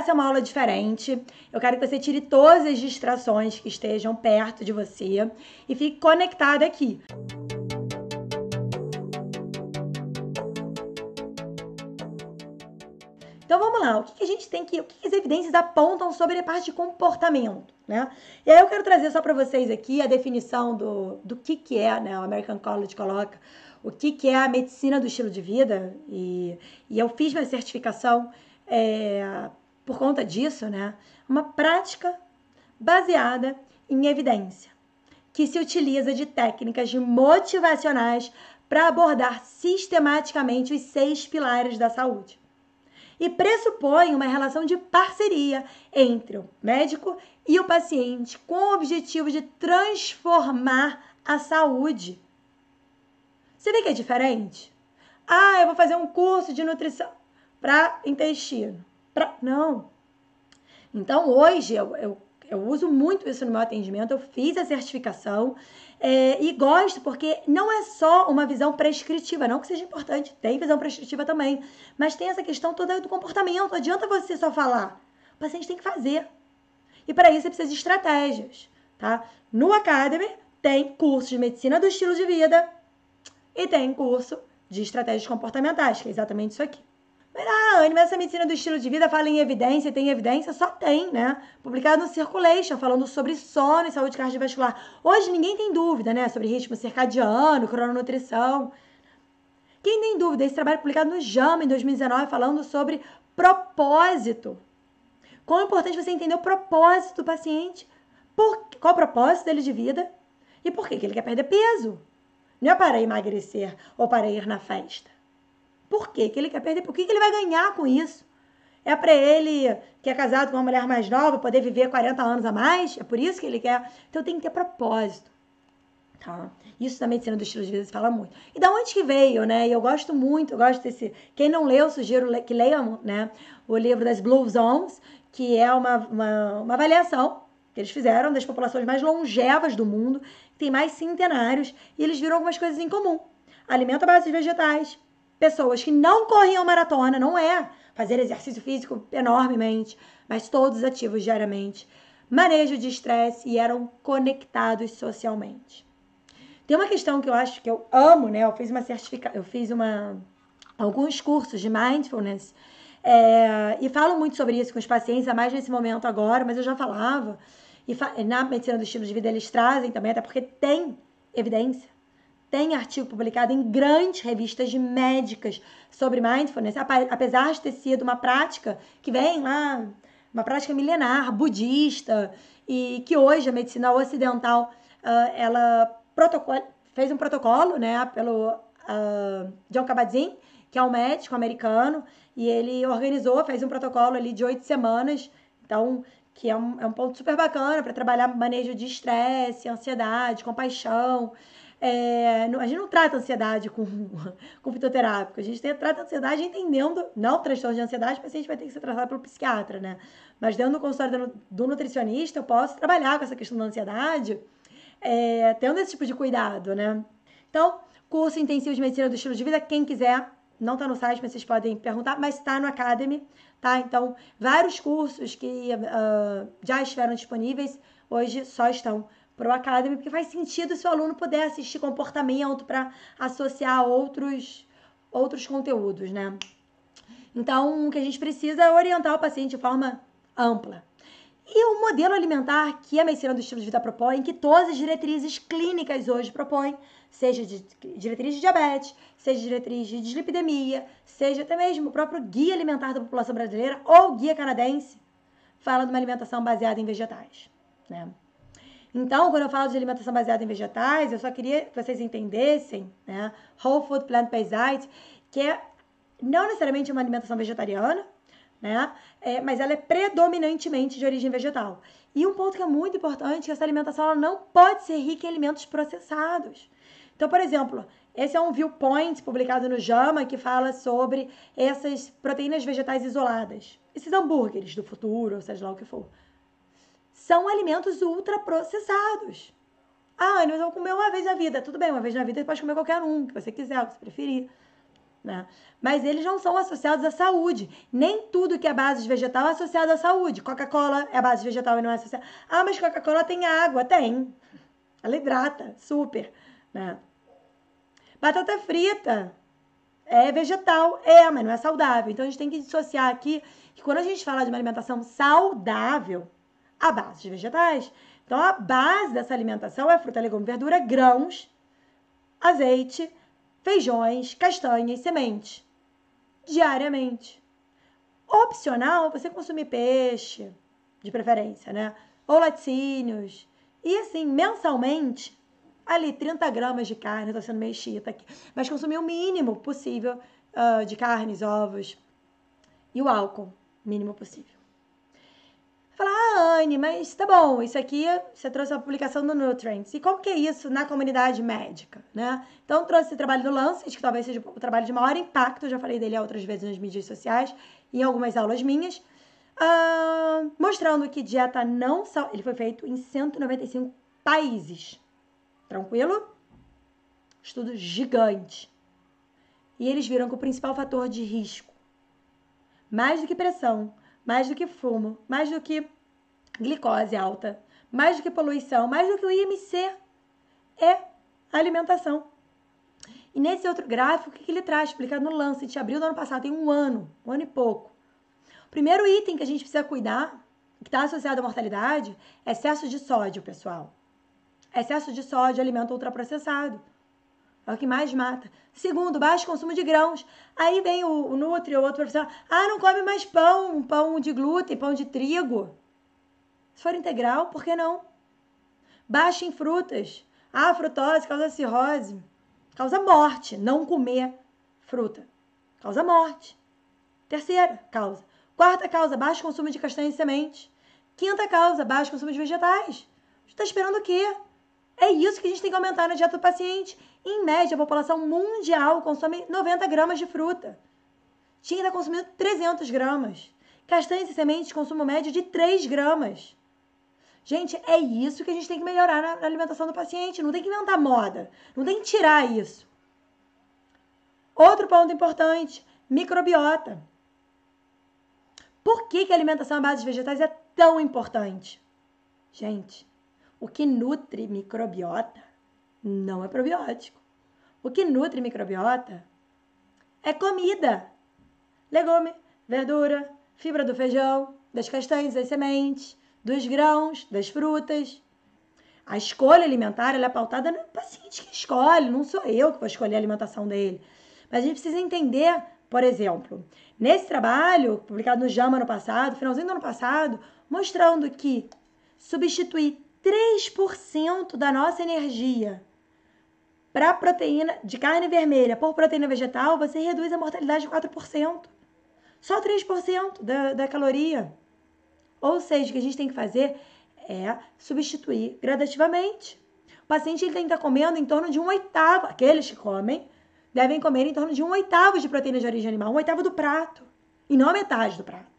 essa é uma aula diferente. Eu quero que você tire todas as distrações que estejam perto de você e fique conectado aqui. Então vamos lá, o que, a gente tem que, o que as evidências apontam sobre a parte de comportamento, né? E aí eu quero trazer só para vocês aqui a definição do, do que, que é, né? O American College coloca o que, que é a medicina do estilo de vida e, e eu fiz minha certificação é, por conta disso, né? Uma prática baseada em evidência, que se utiliza de técnicas motivacionais para abordar sistematicamente os seis pilares da saúde e pressupõe uma relação de parceria entre o médico e o paciente com o objetivo de transformar a saúde. Você vê que é diferente? Ah, eu vou fazer um curso de nutrição para intestino. Pra... Não. Então, hoje, eu, eu, eu uso muito isso no meu atendimento, eu fiz a certificação é, e gosto porque não é só uma visão prescritiva, não que seja importante, tem visão prescritiva também, mas tem essa questão toda do comportamento. Não adianta você só falar, o paciente tem que fazer. E para isso você precisa de estratégias, tá? No Academy tem curso de medicina do estilo de vida e tem curso de estratégias comportamentais, que é exatamente isso aqui. Ah, essa medicina do estilo de vida fala em evidência, tem evidência? Só tem, né? Publicado no Circulation, falando sobre sono e saúde cardiovascular. Hoje ninguém tem dúvida, né? Sobre ritmo circadiano, crononutrição. Quem tem dúvida? Esse trabalho publicado no JAMA em 2019, falando sobre propósito. Quão é importante você entender o propósito do paciente. Por, qual o propósito dele de vida? E por que ele quer perder peso? Não é para emagrecer ou para ir na festa. Por quê? Que ele quer perder? Por que, que ele vai ganhar com isso? É para ele, que é casado com uma mulher mais nova, poder viver 40 anos a mais? É por isso que ele quer? Então tem que ter propósito. Tá? Isso na medicina do estilo de vida se fala muito. E da onde que veio, né? E eu gosto muito, eu gosto desse. Quem não leu, sugiro que leiam né? o livro das Blue Zones, que é uma, uma, uma avaliação que eles fizeram das populações mais longevas do mundo, que tem mais centenários, e eles viram algumas coisas em comum. Alimento à base de vegetais, pessoas que não corriam maratona, não é fazer exercício físico enormemente, mas todos ativos diariamente, manejo de estresse e eram conectados socialmente. Tem uma questão que eu acho que eu amo, né? Eu fiz uma certificação, eu fiz uma alguns cursos de mindfulness é, e falo muito sobre isso com os pacientes, a mais nesse momento agora, mas eu já falava. E na medicina do estilo de vida eles trazem também, até porque tem evidência tem artigo publicado em grandes revistas médicas sobre mindfulness, apesar de ter sido uma prática que vem lá, uma prática milenar, budista, e que hoje a medicina ocidental uh, ela fez um protocolo né, pelo uh, John Kabat-Zinn, que é um médico americano, e ele organizou, fez um protocolo ali de oito semanas, então que é um, é um ponto super bacana para trabalhar manejo de estresse, ansiedade, compaixão. É, a gente não trata ansiedade com, com fitoterápico, a gente tem, trata ansiedade entendendo, não transtorno de ansiedade, o paciente vai ter que ser tratado pelo psiquiatra, né? Mas dentro do consultório do, nutricionista, eu posso trabalhar com essa questão da ansiedade, é, tendo esse tipo de cuidado, né? Então, curso intensivo de medicina do estilo de vida, quem quiser, não está no site, mas vocês podem perguntar, mas está no Academy, tá? Então, vários cursos que uh, já estiveram disponíveis, hoje só estão para o Academy, porque faz sentido se o aluno puder assistir comportamento para associar outros, outros conteúdos, né? Então, o que a gente precisa é orientar o paciente de forma ampla. E o modelo alimentar que a medicina do estilo de vida propõe, que todas as diretrizes clínicas hoje propõem, seja de diretriz de diabetes, seja diretriz de dislipidemia, seja até mesmo o próprio guia alimentar da população brasileira ou guia canadense, fala de uma alimentação baseada em vegetais, né? Então, quando eu falo de alimentação baseada em vegetais, eu só queria que vocês entendessem, né? Whole Food Plant-Based Diet, que é não necessariamente uma alimentação vegetariana, né? É, mas ela é predominantemente de origem vegetal. E um ponto que é muito importante é que essa alimentação ela não pode ser rica em alimentos processados. Então, por exemplo, esse é um viewpoint publicado no JAMA que fala sobre essas proteínas vegetais isoladas. Esses hambúrgueres do futuro, ou seja lá o que for são alimentos ultraprocessados. Ah, mas eu vou comer uma vez na vida. Tudo bem, uma vez na vida você pode comer qualquer um, que você quiser, o que você preferir. né? Mas eles não são associados à saúde. Nem tudo que é base vegetal é associado à saúde. Coca-Cola é base vegetal e não é associada. Ah, mas Coca-Cola tem água. Tem. Ela hidrata, super. Né? Batata frita é vegetal, é, mas não é saudável. Então a gente tem que dissociar aqui que quando a gente fala de uma alimentação saudável, a base de vegetais. Então a base dessa alimentação é fruta, legume, verdura, grãos, azeite, feijões, castanhas, sementes. Diariamente. Opcional, você consumir peixe, de preferência, né? Ou laticínios. E assim, mensalmente, ali 30 gramas de carne, tô sendo meio chita aqui, mas consumir o mínimo possível uh, de carnes, ovos e o álcool, mínimo possível. Ah, Anne, mas tá bom, isso aqui você trouxe a publicação do Nutrients. E como que é isso na comunidade médica, né? Então, trouxe esse trabalho do Lancet, que talvez seja o trabalho de maior impacto, já falei dele outras vezes nas mídias sociais e em algumas aulas minhas, uh, mostrando que dieta não... Ele foi feito em 195 países. Tranquilo? Estudo gigante. E eles viram que o principal fator de risco, mais do que pressão, mais do que fumo, mais do que glicose alta, mais do que poluição, mais do que o IMC, é alimentação. E nesse outro gráfico, o que, ele traz? Explicado no Lancet, abril do ano passado, tem um ano, um ano e pouco. O primeiro item que a gente precisa cuidar, que está associado à mortalidade, é excesso de sódio, pessoal. Excesso de sódio alimento ultraprocessado. É o que mais mata. Segundo, baixo consumo de grãos. Aí vem o, o Nutri, o outro profissional. Ah, não come mais pão, pão de glúten, pão de trigo. Se for integral, por que não? Baixa em frutas. Ah, frutose causa cirrose. Causa morte. Não comer fruta. Causa morte. Terceira causa. Quarta causa, baixo consumo de castanha e semente. Quinta causa, baixo consumo de vegetais. Está esperando o quê? É isso que a gente tem que aumentar na dieta do paciente. Em média, a população mundial consome 90 gramas de fruta. Tinha está consumindo 300 gramas. Castanhas e sementes, consumo médio de 3 gramas. Gente, é isso que a gente tem que melhorar na, alimentação do paciente. Não tem que inventar moda. Não tem que tirar isso. Outro ponto importante: microbiota. Por que, que a alimentação à base de vegetais é tão importante? Gente, o que nutre microbiota não é probiótico. O que nutre microbiota é comida. Legume, verdura, fibra do feijão, das castanhas, das sementes, dos grãos, das frutas. A escolha alimentar é pautada no paciente que escolhe, não sou eu que vou escolher a alimentação dele. Mas a gente precisa entender, por exemplo, nesse trabalho publicado no JAMA no passado, finalzinho do ano passado, mostrando que substituir 3% da nossa energia para proteína de carne vermelha por proteína vegetal, você reduz a mortalidade de 4%. Só 3% da, da caloria. Ou seja, o que a gente tem que fazer é substituir gradativamente. O paciente ele tem que estar comendo em torno de um oitavo. Aqueles que comem devem comer em torno de um oitavo de proteína de origem animal, um oitavo do prato, e não a metade do prato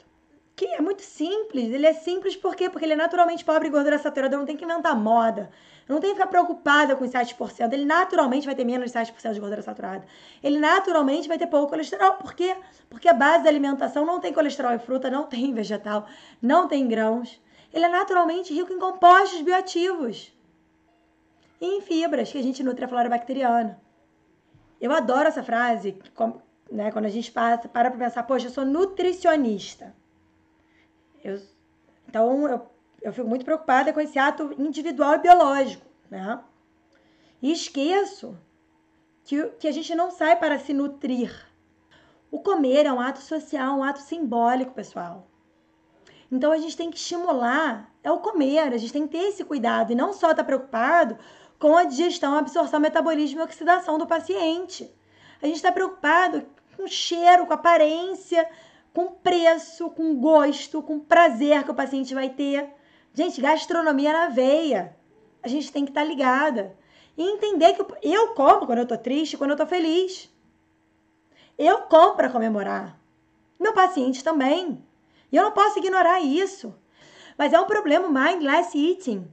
que é muito simples. Ele é simples por quê? Porque ele é naturalmente pobre em gordura saturada, não tem que inventar moda. Não tem que ficar preocupada com os 7%. Ele naturalmente vai ter menos de 7% de gordura saturada. Ele naturalmente vai ter pouco colesterol. Por quê? Porque a base da alimentação não tem colesterol em fruta, não tem em vegetal, não tem em grãos. Ele é naturalmente rico em compostos bioativos e em fibras, que a gente nutre a flora bacteriana. Eu adoro essa frase, né, quando a gente passa, para para pensar, poxa, eu sou nutricionista. Eu, então, eu, eu fico muito preocupada com esse ato individual e biológico, né? E esqueço que, que a gente não sai para se nutrir. O comer é um ato social, um ato simbólico, pessoal. Então a gente tem que estimular é o comer, a gente tem que ter esse cuidado e não só estar tá preocupado com a digestão, absorção, metabolismo e oxidação do paciente. A gente está preocupado com o cheiro, com a aparência, com preço, com gosto, com prazer que o paciente vai ter. Gente, gastronomia na veia. A gente tem que estar tá ligada. E entender que eu como quando eu tô triste, quando eu tô feliz. Eu como para comemorar. Meu paciente também. E eu não posso ignorar isso. Mas é um problema mindless eating.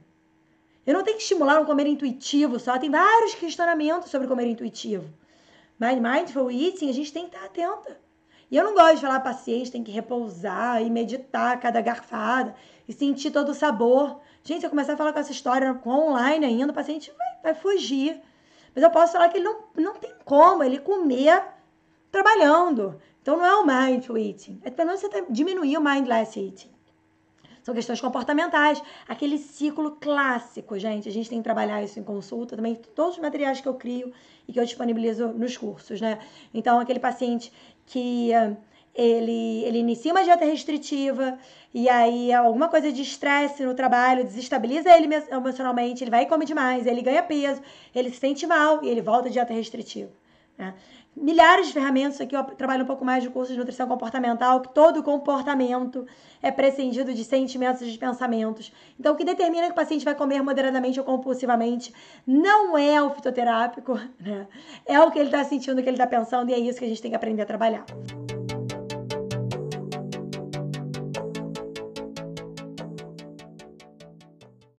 Eu não tenho que estimular um comer intuitivo só. Tem vários questionamentos sobre comer intuitivo. Mas mindful eating, a gente tem que estar atenta. E eu não gosto de falar paciente tem que repousar e meditar cada garfada e sentir todo o sabor. Gente, se eu começar a falar com essa história com online ainda, o paciente vai, vai fugir. Mas eu posso falar que ele não, não tem como ele comer trabalhando. Então não é o mindful eating. É pelo menos você diminuir o mindless eating. São questões comportamentais, aquele ciclo clássico, gente. A gente tem que trabalhar isso em consulta também, todos os materiais que eu crio e que eu disponibilizo nos cursos, né? Então, aquele paciente que eh, ele, ele inicia uma dieta restritiva e aí alguma coisa de estresse no trabalho desestabiliza ele emocionalmente, ele vai e come demais, ele ganha peso, ele se sente mal e ele volta à dieta restritiva. Né? Milhares de ferramentas. Aqui eu trabalho um pouco mais de curso de nutrição comportamental, que todo comportamento é prescindido de sentimentos e de pensamentos. Então, o que determina que o paciente vai comer moderadamente ou compulsivamente não é o fitoterápico, né? É o que ele está sentindo, o que ele está pensando, e é isso que a gente tem que aprender a trabalhar.